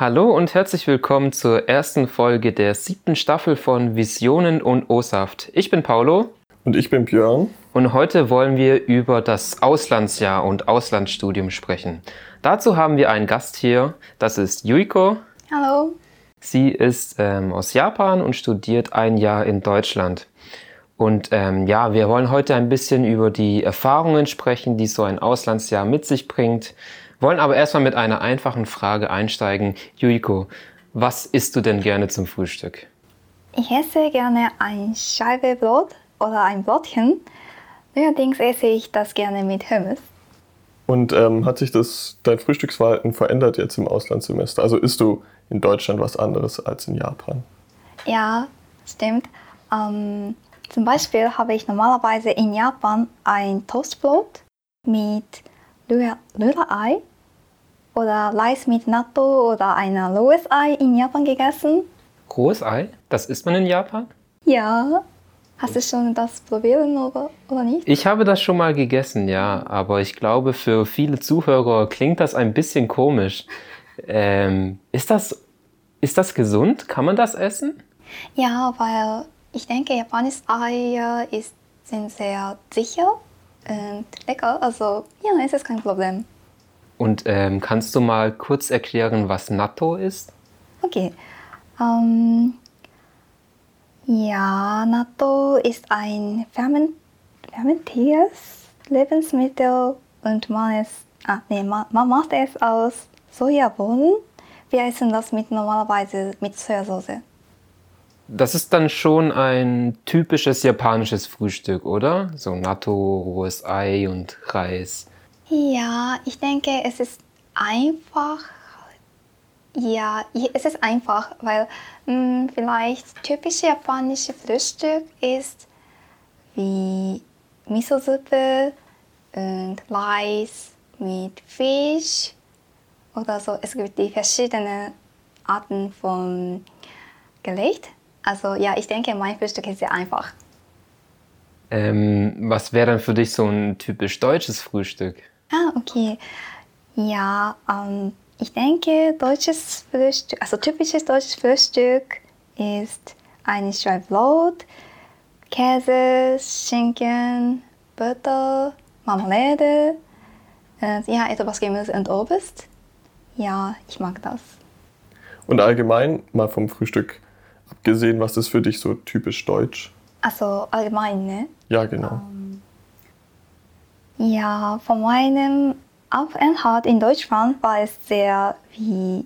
Hallo und herzlich willkommen zur ersten Folge der siebten Staffel von Visionen und O-Saft. Ich bin Paulo. Und ich bin Björn. Und heute wollen wir über das Auslandsjahr und Auslandsstudium sprechen. Dazu haben wir einen Gast hier, das ist Yuiko. Hallo. Sie ist ähm, aus Japan und studiert ein Jahr in Deutschland. Und ähm, ja, wir wollen heute ein bisschen über die Erfahrungen sprechen, die so ein Auslandsjahr mit sich bringt. Wollen aber erstmal mit einer einfachen Frage einsteigen. Yuiko, was isst du denn gerne zum Frühstück? Ich esse gerne ein Scheibebrot oder ein Brotchen. Allerdings esse ich das gerne mit Hummus. Und ähm, hat sich das, dein Frühstücksverhalten verändert jetzt im Auslandssemester? Also isst du in Deutschland was anderes als in Japan? Ja, stimmt. Ähm, zum Beispiel habe ich normalerweise in Japan ein Toastbrot mit Rührei oder Reis mit Natto oder ein rohes Ei in Japan gegessen. Rohes Ei? Das isst man in Japan? Ja. Hast du schon das probiert oder, oder nicht? Ich habe das schon mal gegessen, ja. Aber ich glaube, für viele Zuhörer klingt das ein bisschen komisch. Ähm, ist, das, ist das gesund? Kann man das essen? Ja, weil ich denke, japanische Eier ist, sind sehr sicher und lecker. Also ja, es ist kein Problem. Und ähm, kannst du mal kurz erklären, was Natto ist? Okay. Ähm, ja, Natto ist ein ferment fermentiertes Lebensmittel und man, ist, ah, nee, man, man macht es aus Sojabohnen. Wir essen das mit normalerweise mit Sojasauce. Das ist dann schon ein typisches japanisches Frühstück, oder? So Natto, rohes Ei und Reis. Ja, ich denke, es ist einfach. Ja, es ist einfach, weil mh, hm, vielleicht typische japanische Frühstück ist wie Miso-Suppe und Reis mit Fisch oder so. Es gibt die verschiedenen Arten von Gericht. Also ja, ich denke, mein Frühstück ist sehr einfach. Ähm, was wäre dann für dich so ein typisch deutsches Frühstück? Ah, okay. Ja, ähm, ich denke, deutsches Frühstück, also typisches deutsches Frühstück ist ein Scheibenbrot, Käse, Schinken, Butter, Marmelade, äh, ja, etwas Gemüse und Obst. Ja, ich mag das. Und allgemein mal vom Frühstück abgesehen, was ist für dich so typisch deutsch? Also allgemein, ne? Ja, genau. Um, ja, von meinem Aufenthalt in Deutschland war es sehr wie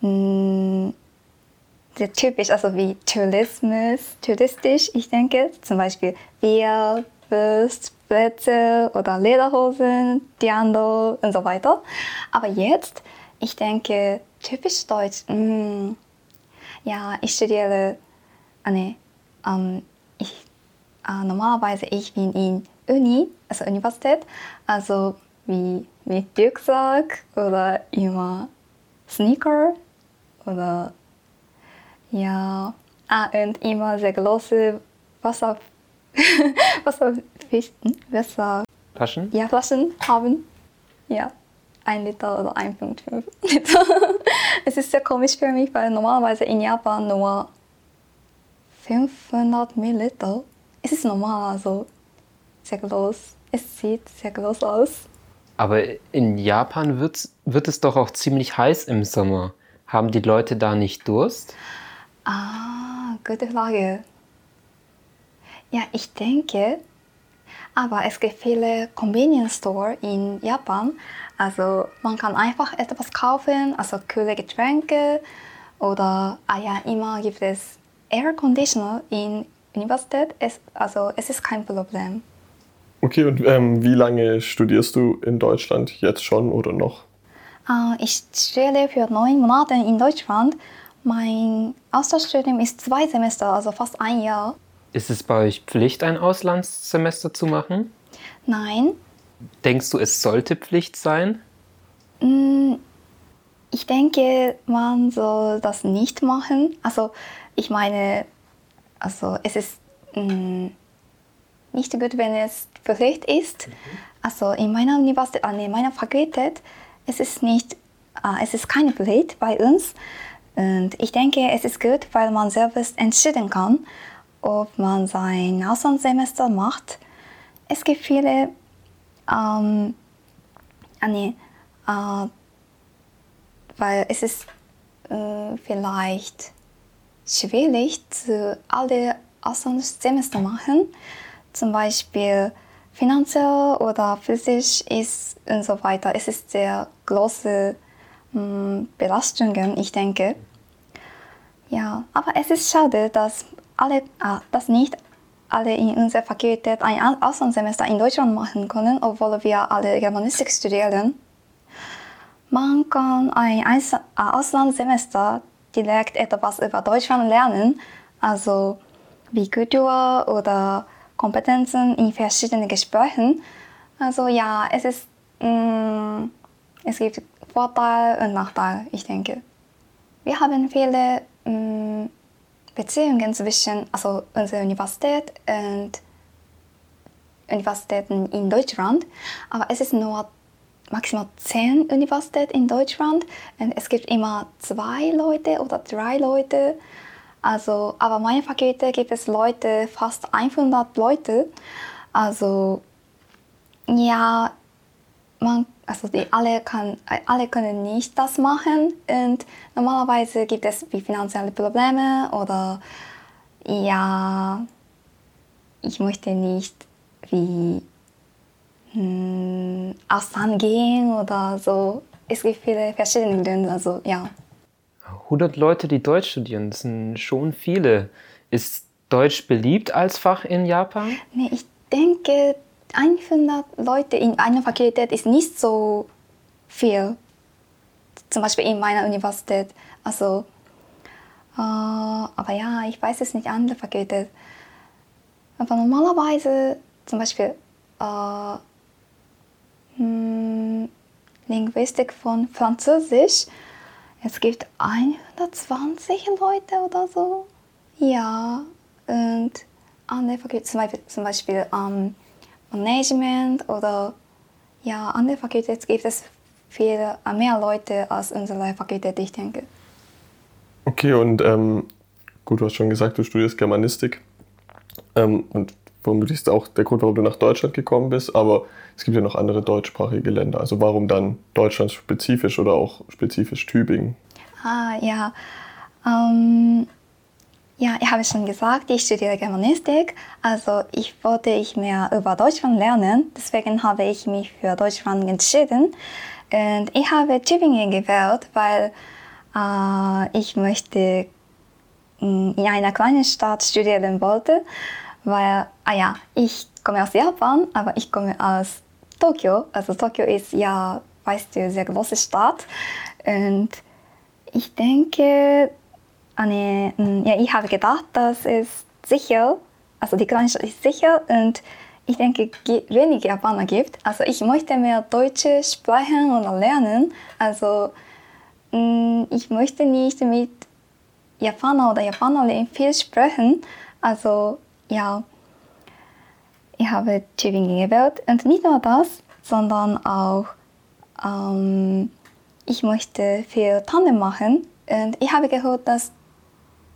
mh, mm, sehr typisch, also wie Tourismus, touristisch, ich denke, zum Beispiel Bier, Wurst, Brezel oder Lederhosen, Diando und so weiter. Aber jetzt, ich denke, typisch deutsch, mh, mm, ja, ich studiere, ah, nee, ähm, äh, normalerweise ich bin in Uni, also Universität, also wie mit Rucksack oder immer Sneaker oder ja, ah, und immer sehr große Wasser, Wasserfisch, hm? Wasser, Flaschen? Ja, Flaschen haben. Ja, ein Liter oder 1,5 Liter. es ist sehr komisch für mich, weil normalerweise in Japan nur 500 Milliliter. Es ist normal, also sehr groß. Es sieht sehr groß aus. Aber in Japan wird, wird es doch auch ziemlich heiß im Sommer. Haben die Leute da nicht Durst? Ah, gute Frage. Ja, ich denke, aber es gibt viele Convenience Store in Japan. Also man kann einfach etwas kaufen, also kühle Getränke oder ah ja, immer gibt es Air Conditioner in Universität. Es, also es ist kein Problem. Okay, und ähm, wie lange studierst du in Deutschland jetzt schon oder noch? Uh, ich studiere für neun Monate in Deutschland. Mein Austauschstudium ist zwei Semester, also fast ein Jahr. Ist es bei euch Pflicht, ein Auslandssemester zu machen? Nein. Denkst du, es sollte Pflicht sein? Mm, ich denke, man soll das nicht machen. Also ich meine, also es ist mm, nicht gut, wenn es Pflicht ist. Mhm. Also in meiner Universität, äh, in meiner Fakultät, es ist nicht äh, es ist keine Pflicht bei uns. Und ich denke, es ist gut, weil man selbst entscheiden kann, ob man sein Auslandssemester macht. Es gibt viele, ähm, ah, nee, äh, weil es ist äh, vielleicht schwierig, zu alle Auslandssemester machen. Zum Beispiel finanziell oder physisch ist und so weiter. Es ist sehr große mh, Belastungen, ich denke. Ja, aber es ist schade, dass, alle, ah, dass nicht alle in unserer Fakultät ein Auslandssemester in Deutschland machen können, obwohl wir alle Germanistik studieren. Man kann ein Auslandssemester direkt etwas über Deutschland lernen, also wie Kultur oder Kompetenzen in verschiedenen Gesprächen. Also ja, es ist, mh, mm, es gibt Vorteile und Nachteile, ich denke. Wir haben viele mh, mm, Beziehungen zwischen also unserer Universität und Universitäten in Deutschland, aber es ist nur maximal zehn Universitäten in Deutschland und es gibt immer zwei Leute oder drei Leute. Also, aber meine Fakultät gibt es Leute, fast 100 Leute. Also ja, man, also die alle, kann, alle können nicht das machen und normalerweise gibt es finanzielle Probleme oder ja, ich möchte nicht wie hm, Ausland gehen oder so. Es gibt viele verschiedene Gründe, also ja. 100 Leute, die Deutsch studieren, das sind schon viele. Ist Deutsch beliebt als Fach in Japan? Nee, ich denke, 100 Leute in einer Fakultät ist nicht so viel. Zum Beispiel in meiner Universität. Also, äh, aber ja, ich weiß es nicht, andere Fakultät. Aber normalerweise, zum Beispiel, äh, hm, Linguistik von Französisch, es gibt 120 Leute oder so. Ja, und andere Fakultät, zum Beispiel, zum Beispiel ähm, Management oder ja, andere Fakultät gibt es viel mehr Leute als unsere Fakultät, ich denke. Okay, und ähm, gut, du hast schon gesagt, du studierst Germanistik. Ähm, und vermutlich ist auch der Grund, warum du nach Deutschland gekommen bist, aber es gibt ja noch andere deutschsprachige Länder. Also warum dann Deutschland spezifisch oder auch spezifisch Tübingen? Ah, ja. Ähm, ja, ich habe schon gesagt, ich studiere Germanistik. Also ich wollte ich mehr über Deutschland lernen. Deswegen habe ich mich für Deutschland entschieden. Und ich habe Tübingen gewählt, weil äh, ich möchte mm, in einer kleinen Stadt studieren wollte. Weil, ah ja, ich komme aus Japan, aber ich komme aus Tokio. Also Tokio ist ja, weißt du, sehr große Stadt. Und ich denke, eine, mm, ja, ich habe gedacht, dass es sicher, also die kleine Stadt ist sicher und ich denke, wenige Japaner gibt. Also ich möchte mehr Deutsch sprechen oder lernen. Also mm, ich möchte nicht mit Japaner oder Japanerin viel sprechen. Also ja, ich habe Tübingen gewählt und nicht nur das, sondern auch ähm, ich möchte viel Tandem machen und ich habe gehört, dass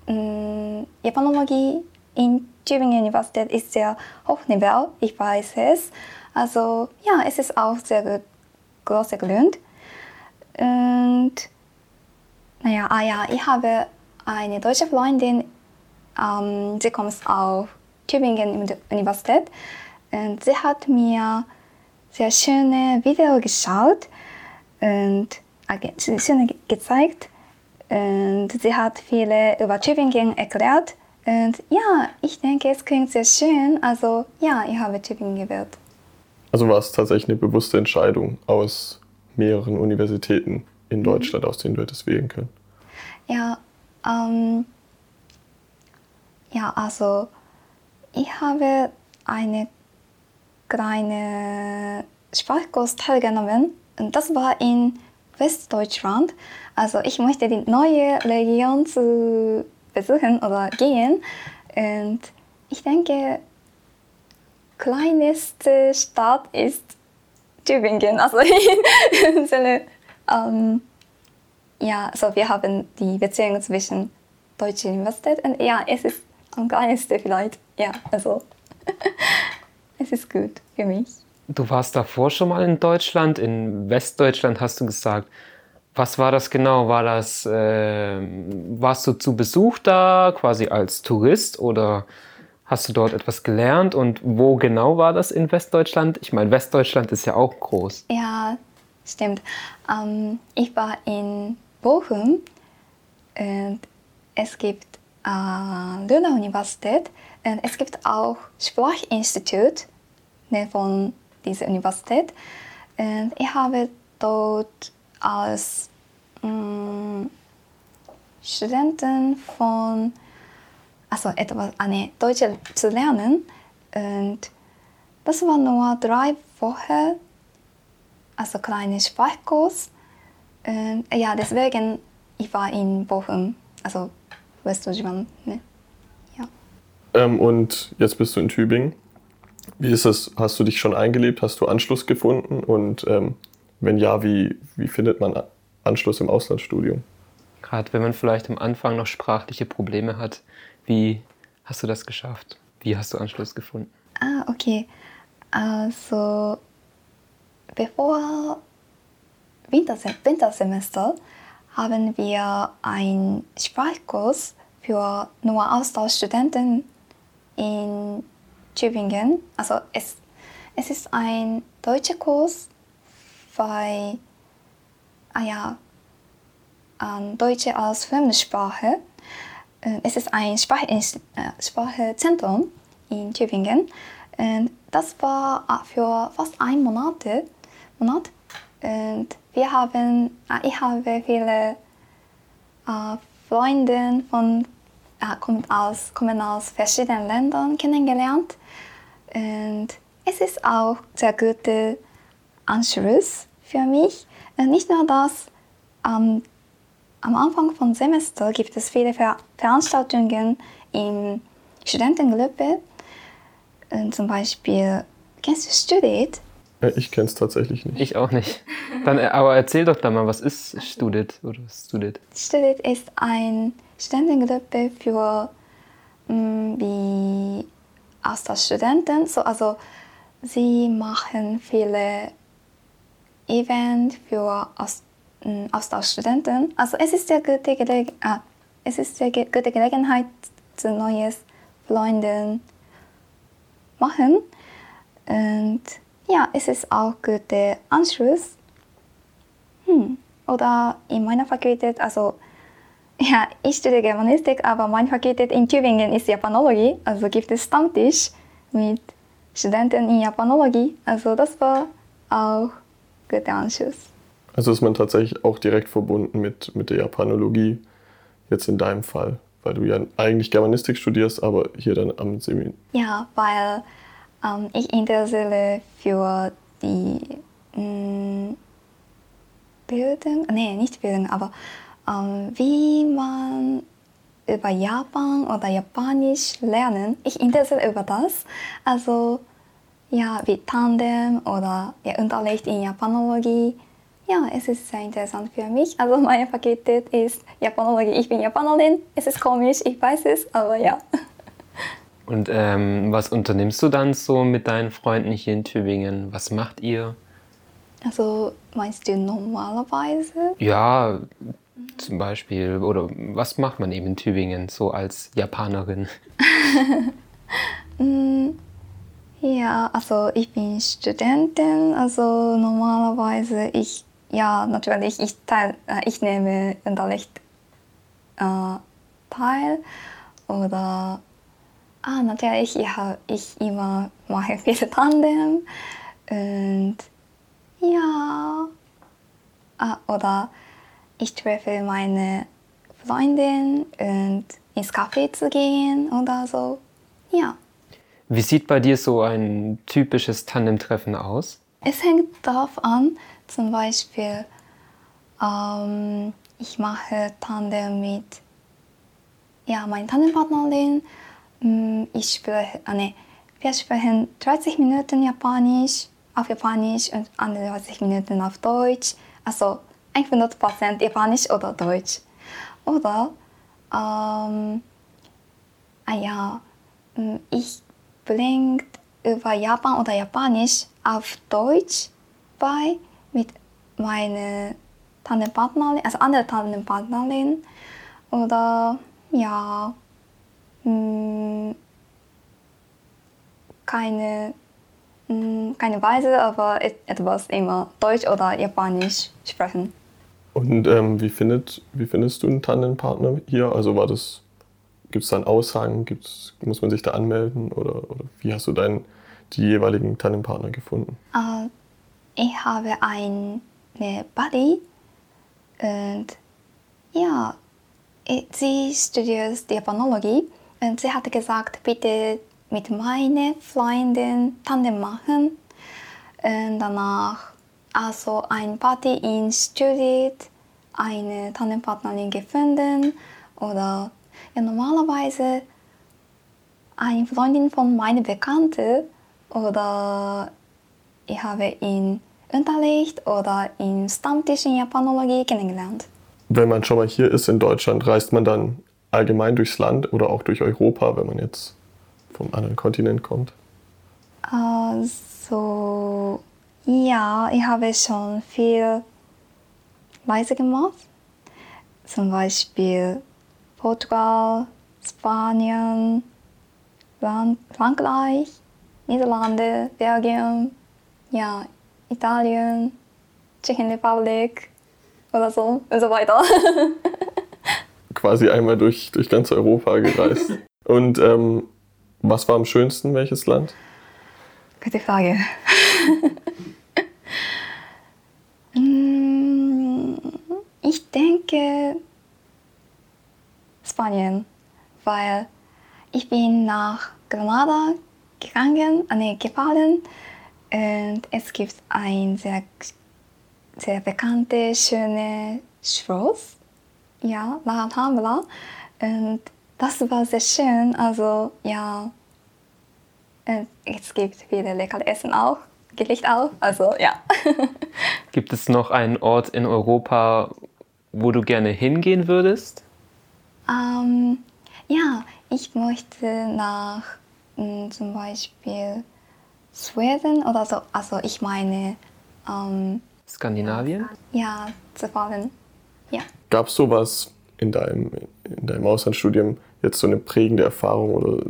ähm, Japanologie in Tübingen Universität ist sehr hochniveau, ich weiß es. Also ja, es ist auch sehr gut, großer Grund. Und naja, ah ja, ich habe eine deutsche Freundin, ähm, sie kommt aus Tübingen Universität und sie hat mir sehr schöne Videos geschaut und äh, schöne gezeigt und sie hat viele über Tübingen erklärt. Und ja, ich denke, es klingt sehr schön. Also ja, ich habe Tübingen gewählt. Also war es tatsächlich eine bewusste Entscheidung aus mehreren Universitäten in mhm. Deutschland, mhm. aus denen du hättest wählen können? Ja, ähm, ja, also ich habe eine kleine Sprachkurs teilgenommen und das war in Westdeutschland. Also ich möchte die neue Region zu besuchen oder gehen. Und ich denke, kleinste Stadt ist Tübingen. Also in ähm, ja, so wir haben die Beziehung zwischen deutscher Universität und ja, es ist am kleinsten vielleicht. Ja, also es ist gut für mich. Du warst davor schon mal in Deutschland, in Westdeutschland hast du gesagt. Was war das genau? War das, äh, warst du zu Besuch da, quasi als Tourist oder hast du dort etwas gelernt? Und wo genau war das in Westdeutschland? Ich meine, Westdeutschland ist ja auch groß. Ja, stimmt. Ähm, ich war in Bochum und es gibt äh, Luna Universität es gibt auch Sprachinstitut ne, von dieser Universität. Und ich habe dort als mh, Studenten von, also etwas, eine Deutsche zu lernen. Und das war nur drei Wochen, also kleine Sprachkurs. Und ja, deswegen, ich war in Bochum, also Westdeutschland. Ne? Ähm, und jetzt bist du in Tübingen. Wie ist es? Hast du dich schon eingelebt? Hast du Anschluss gefunden? Und ähm, wenn ja, wie, wie findet man Anschluss im Auslandsstudium? Gerade wenn man vielleicht am Anfang noch sprachliche Probleme hat, wie hast du das geschafft? Wie hast du Anschluss gefunden? Ah, okay. Also, bevor Winterse Wintersemester haben wir einen Sprachkurs für nur Austauschstudenten in Tübingen. Also es, es ist ein deutscher Kurs, weil ah ja, ähm, Deutsche als Fremdsprache. Äh, es ist ein Sprach äh, Sprachzentrum in Tübingen. Und das war äh, für fast ein Monat. Monat. Und wir haben, äh, ich habe viele äh, Freunde von äh, kommen aus, kommen aus verschiedenen Ländern kennengelernt. Und es ist auch sehr guter Anschluss für mich. Und nicht nur das, ähm, am Anfang vom Semester gibt es viele Ver Veranstaltungen in Studentengruppe. Und zum Beispiel, kennst du Studit? Ich kenne es tatsächlich nicht. Ich auch nicht. Dann, äh, aber erzähl doch da mal, was ist Studit oder Studit? Studit ist eine Studentengruppe für mh, mm, wie Austauschstudenten. So, also sie machen viele Events für Aus, mh, mm, Austauschstudenten. Also es ist eine gute, ah, es ist eine gute Gelegenheit, zu neues Freunden machen. Und ja, es ist auch guter Anschluss. Hm. Oder in meiner Fakultät, also ja, ich studiere Germanistik, aber meine Fakultät in Tübingen ist Japanologie, also gibt es Stammtisch mit Studenten in Japanologie. Also das war auch guter Anschluss. Also ist man tatsächlich auch direkt verbunden mit, mit der Japanologie, jetzt in deinem Fall, weil du ja eigentlich Germanistik studierst, aber hier dann am Seminar. Ja, weil ähm, ich interessiere für die mh, mm, Bildung, nee, nicht Bildung, aber wie man über Japan oder Japanisch lernen. Ich interessiere über das. Also ja, wie Tandem oder ja, Unterricht in Japanologie. Ja, es ist sehr interessant für mich. Also meine Fakultät ist Japanologie. Ich bin Japanerin. Es ist komisch, ich weiß es, aber ja. Und ähm, was unternimmst du dann so mit deinen Freunden hier in Tübingen? Was macht ihr? Also meinst du normalerweise? Ja, zum Beispiel. Oder was macht man eben in Tübingen so als Japanerin? Mm, ja, also ich bin Studentin. Also normalerweise ich ja natürlich ich teil, äh, ich nehme Unterricht äh, teil oder ah, natürlich, ja, ich immer mache viele Tandem und ja, ah, oder ich treffe meine Freundin und ins Café zu gehen oder so, ja. Wie sieht bei dir so ein typisches Tandem-Treffen aus? Es hängt darauf an, zum Beispiel, ähm, ich mache Tandem mit ja, meiner Tandempartnerin Mm, ich spreche, ah, nee, wir sprechen 30 Minuten Japanisch auf Japanisch und andere 30 Minuten auf Deutsch. Also 100% Japanisch oder Deutsch. Oder, ähm, ah ja, mm, ich bringe über Japan oder Japanisch auf Deutsch bei mit meiner Tandempartnerin, also andere Tandempartnerin. Oder, ja, mh, mm, keine, mh, mm, keine Weise, aber etwas immer Deutsch oder Japanisch sprechen. Und ähm, wie, findet, wie findest du einen Tandempartner hier? Also war das, gibt es da einen Aushang, gibt's, muss man sich da anmelden oder, oder wie hast du deinen, die jeweiligen Tandempartner gefunden? Uh, ich habe eine Buddy und ja, sie studiert Japanologie und sie hat gesagt, bitte mit meinen Freunden Tandem machen. Und danach also ein Party in studiert, eine Tandempartnerin gefunden oder ja, normalerweise eine Freundin von meiner Bekannte oder ich habe ihn Unterricht oder im Stammtisch in Japanologie kennengelernt. Wenn man schon mal hier ist in Deutschland, reist man dann allgemein durchs Land oder auch durch Europa, wenn man jetzt vom anderen Kontinent kommt? Also, ja, ich habe schon viel Reise gemacht. Zum Beispiel Portugal, Spanien, Frankreich, Niederlande, Belgien, ja, Italien, Tschechenrepublik oder so und so weiter. Quasi einmal durch, durch ganz Europa gereist. Und ähm, was war am schönsten, welches Land? Gute Frage. Mm, ich denke Spanien, weil ich bin nach Granada gegangen, äh, nee, gefahren und es gibt ein sehr, sehr bekanntes, schönes Schloss, ja, La Alhambra und das war sehr schön. Also ja, es gibt viele leckere Essen auch, Gericht auch. Also ja. gibt es noch einen Ort in Europa, wo du gerne hingehen würdest? Ähm, ja, ich möchte nach mh, hm, zum Beispiel Schweden oder so. Also ich meine ähm, Skandinavien? Ja, zu fahren. Ja. Gab es sowas in deinem, in deinem Auslandsstudium jetzt so eine prägende Erfahrung oder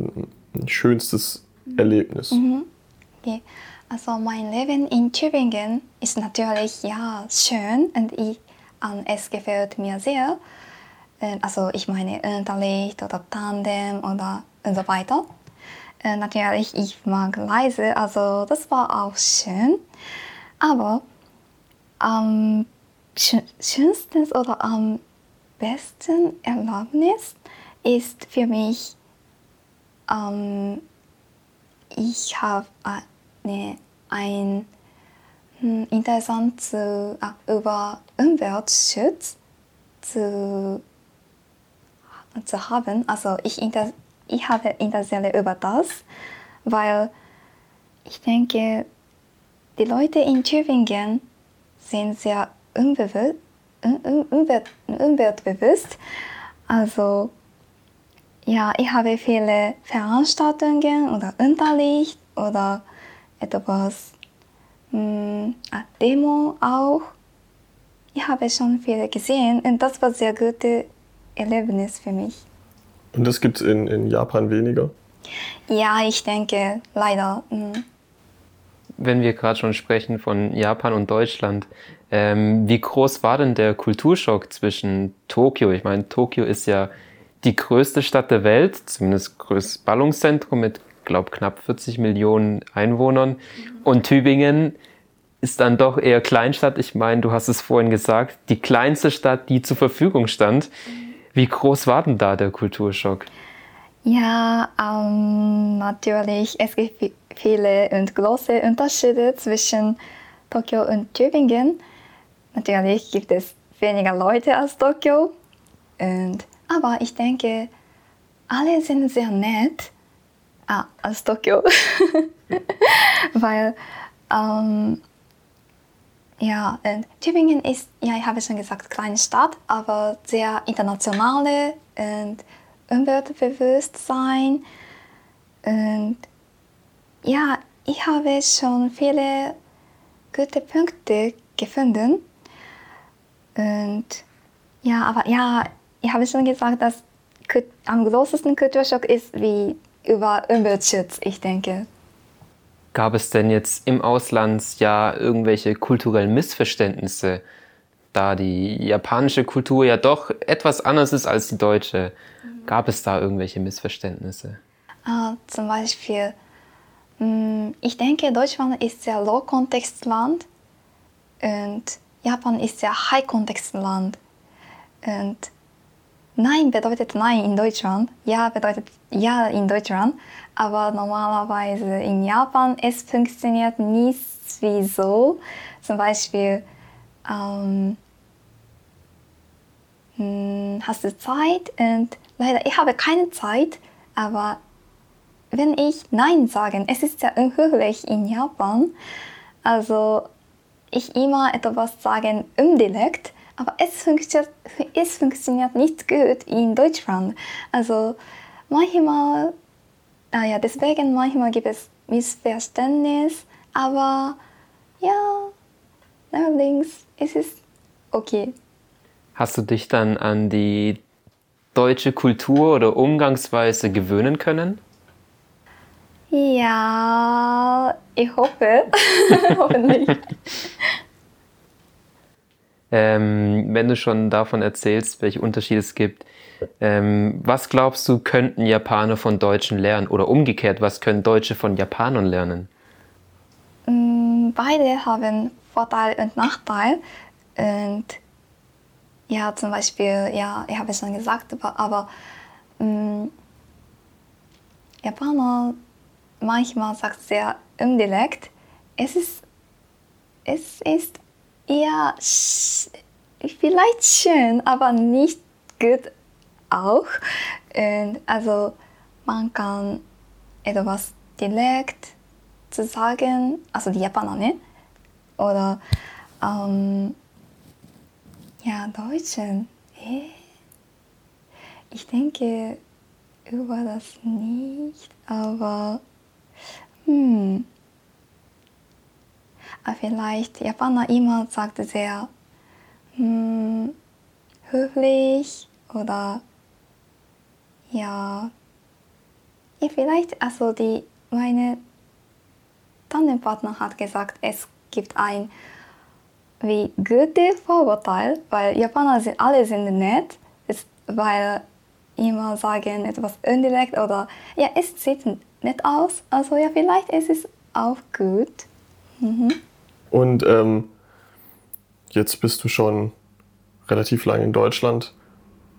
ein schönstes Erlebnis? Mhm. Okay. Also mein Leben in Tübingen ist natürlich ja schön und ich, es gefällt mir sehr. Äh, also ich meine Unterricht oder Tandem oder und so weiter. Äh, natürlich, ich mag Reise, also das war auch schön. Aber am schönsten oder am besten Erlebnis ist für mich, ähm, ich habe eine, ein hm, interessant zu, äh, über Umweltschutz zu, zu haben. Also ich, inter, ich habe Interesse über das, weil ich denke, die Leute in Tübingen sind sehr umweltbewusst. Also ja, ich habe viele Veranstaltungen oder Unterricht oder etwas mh, hm, Demo auch. Ich habe schon viele gesehen und das war ein sehr gutes Erlebnis für mich. Und das gibt es in, in Japan weniger? Ja, ich denke, leider. Mhm. Wenn wir gerade schon sprechen von Japan und Deutschland, ähm, wie groß war denn der Kulturschock zwischen Tokio? Ich meine, Tokio ist ja die größte Stadt der Welt, zumindest größtes Ballungszentrum mit, glaube knapp 40 Millionen Einwohnern. Mhm. Und Tübingen ist dann doch eher Kleinstadt. Ich meine, du hast es vorhin gesagt, die kleinste Stadt, die zur Verfügung stand. Wie groß war denn da der Kulturschock? Ja, ähm, natürlich. Es gibt viele und große Unterschiede zwischen Tokio und Tübingen. Natürlich gibt es weniger Leute als Tokio. Und aber ich denke, alle sind sehr nett ah, als Tokio. Weil ähm, Ja, Tübingen ist, ja, ich habe schon gesagt, kleine Stadt, aber sehr internationale und Umweltbewusstsein. Und ja, ich habe schon viele gute Punkte gefunden. Und ja, aber ja, ich habe schon gesagt, dass am größten Kulturschock ist wie über Umweltschutz, ich denke. Gab es denn jetzt im Auslandsjahr irgendwelche kulturellen Missverständnisse, da die japanische Kultur ja doch etwas anders ist als die deutsche? Gab es da irgendwelche Missverständnisse? Uh, zum Beispiel, mm, ich denke, Deutschland ist sehr Low-Kontext-Land und Japan ist sehr High-Kontext-Land. Und Nein bedeutet Nein in Deutschland, Ja bedeutet Ja in Deutschland, aber normalerweise in Japan es funktioniert nicht wie so. Zum Beispiel ähm, hm, hast du Zeit und leider ich habe keine Zeit, aber wenn ich Nein sage, es ist sehr unhöflich in Japan. Also ich immer etwas sagen indirekt aber es funktioniert, es funktioniert nicht gut in Deutschland. Also manchmal, ah ja, deswegen manchmal gibt es Missverständnis, aber ja, allerdings ist es okay. Hast du dich dann an die deutsche Kultur oder Umgangsweise gewöhnen können? Ja, ich hoffe. Hoffentlich. Ähm, wenn du schon davon erzählst, welche Unterschiede es gibt, ähm, was glaubst du, könnten Japaner von Deutschen lernen? Oder umgekehrt, was können Deutsche von Japanern lernen? Mm, beide haben Vorteil und Nachteil. Und ja, zum Beispiel, ja, ich habe es schon gesagt, aber, ähm, Japaner manchmal sagt sehr indirekt, es ist, es ist ja, vielleicht schön, aber nicht gut auch. Und also man kann etwas direkt zu sagen, also die Japaner, ne? Oder ähm, ja, Deutschen. Äh? Ich denke über das nicht, aber hm. Vielleicht Japaner immer sagt sehr hm, höflich oder ja, ja vielleicht also die meine Tandempartner hat gesagt, es gibt ein wie gute Vorurteil, weil Japaner sind alle sind nett, ist, weil immer sagen etwas indirekt oder ja es sieht nett aus, also ja vielleicht ist es auch gut. Mhm. Und ähm, jetzt bist du schon relativ lange in Deutschland.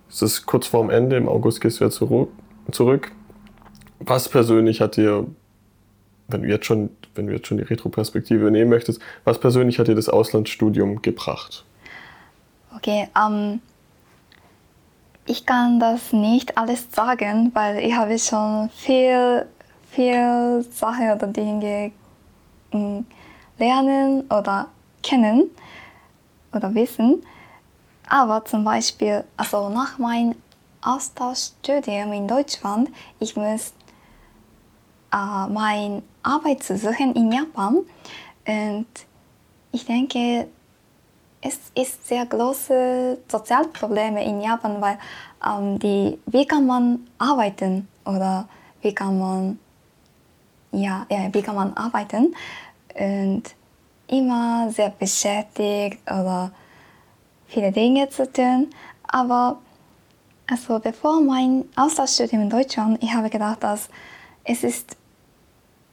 Es ist kurz vorm Ende, im August gehst du wieder zurück. Was persönlich hat dir, wenn du jetzt schon, wenn du jetzt schon die Retroperspektive nehmen möchtest, was persönlich hat dir das Auslandsstudium gebracht? Okay, ähm, ich kann das nicht alles sagen, weil ich habe schon viel, viel Sachen oder Dinge hm, lernen oder kennen oder wissen. Aber zum Beispiel, also nach meinem Austauschstudium in Deutschland, ich muss äh, meine Arbeit suchen in Japan. Und ich denke, es ist sehr große Sozialprobleme in Japan, weil ähm, die, wie kann man arbeiten oder wie kann man ja, ja wie kann man arbeiten und immer sehr beschäftigt oder viele Dinge zu tun. Aber also bevor mein Austauschstudium in Deutschland, ich habe gedacht, dass es ist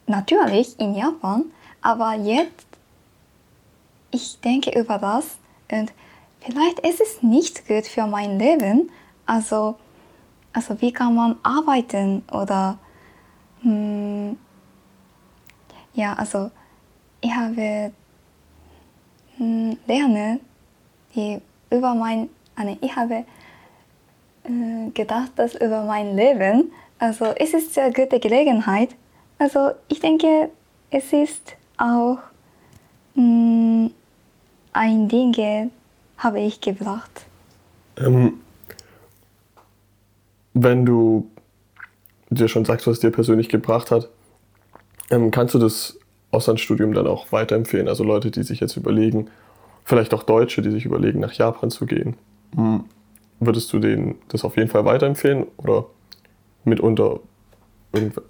natürlich in Japan, aber jetzt ich denke über das und vielleicht ist es nicht gut für mein Leben. Also, also wie kann man arbeiten oder hm, ja, also ich habe hm, lerne die über mein, also ich habe äh, gedacht, dass über mein Leben, also es ist eine gute Gelegenheit. Also ich denke, es ist auch mh, hm, ein Ding habe ich gebracht. Ähm, wenn du dir schon sagst, was dir persönlich gebracht hat, ähm, kannst du das Auslandsstudium dann auch weiterempfehlen? Also Leute, die sich jetzt überlegen, vielleicht auch Deutsche, die sich überlegen, nach Japan zu gehen. Hm. Würdest du denen das auf jeden Fall weiterempfehlen oder mitunter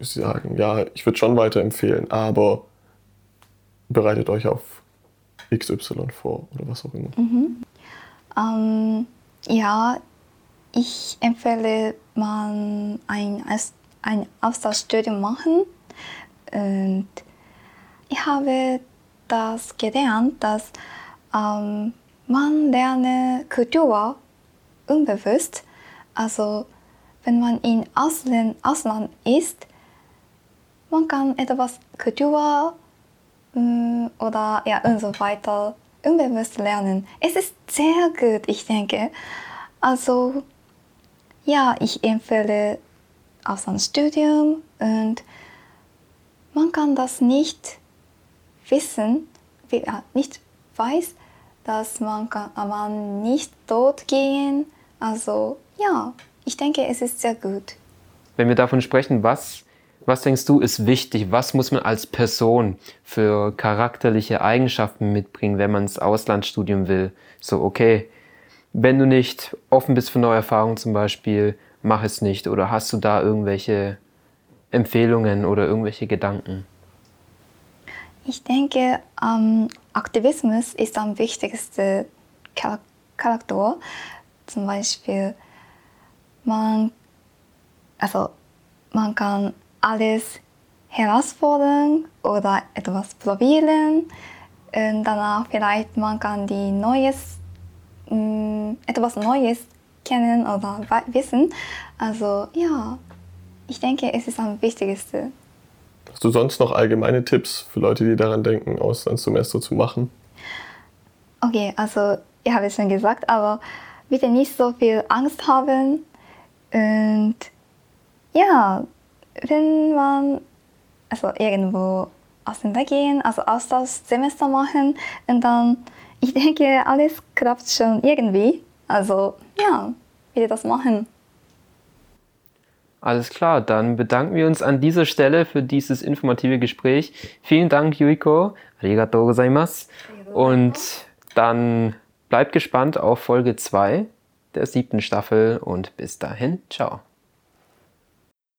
sagen, ja, ich würde schon weiterempfehlen, aber bereitet euch auf XY vor oder was auch immer? Mhm. Ähm, ja, ich empfehle man ein, ein Austauschstudium machen und ich habe das gelernt, dass ähm, man lerne Kultur unbewusst. Also wenn man in Ausland, Ausland ist, man kann etwas Kultur äh, oder ja und so weiter unbewusst lernen. Es ist sehr gut, ich denke. Also ja, ich empfehle Auslandsstudium und man kann das nicht wissen, nicht weiß, dass man, kann, man nicht dort gehen. Also ja, ich denke, es ist sehr gut. Wenn wir davon sprechen, was, was denkst du ist wichtig? Was muss man als Person für charakterliche Eigenschaften mitbringen, wenn man ins Auslandsstudium will? So, okay, wenn du nicht offen bist für neue Erfahrungen zum Beispiel, mach es nicht. Oder hast du da irgendwelche Empfehlungen oder irgendwelche Gedanken? Ich denke, ähm, Aktivismus ist am wichtigsten Charakter. Zum Beispiel, man, also, man kann alles herausfordern oder etwas probieren. Und danach vielleicht man kann die Neues, mh, mm, etwas Neues kennen oder wissen. Also ja, ich denke, es ist am wichtigsten. Hast du sonst noch allgemeine Tipps für Leute, die daran denken, Auslandssemester zu machen? Okay, also ich habe es schon gesagt, aber bitte nicht so viel Angst haben. Und ja, wenn man also irgendwo auseinander gehen, also Austauschsemester machen und dann, ich denke, alles klappt schon irgendwie. Also ja, bitte das machen. Alles klar, dann bedanken wir uns an dieser Stelle für dieses informative Gespräch. Vielen Dank, Yuiko. Arigatou gozaimasu. Und dann bleibt gespannt auf Folge 2 der siebten Staffel und bis dahin, ciao.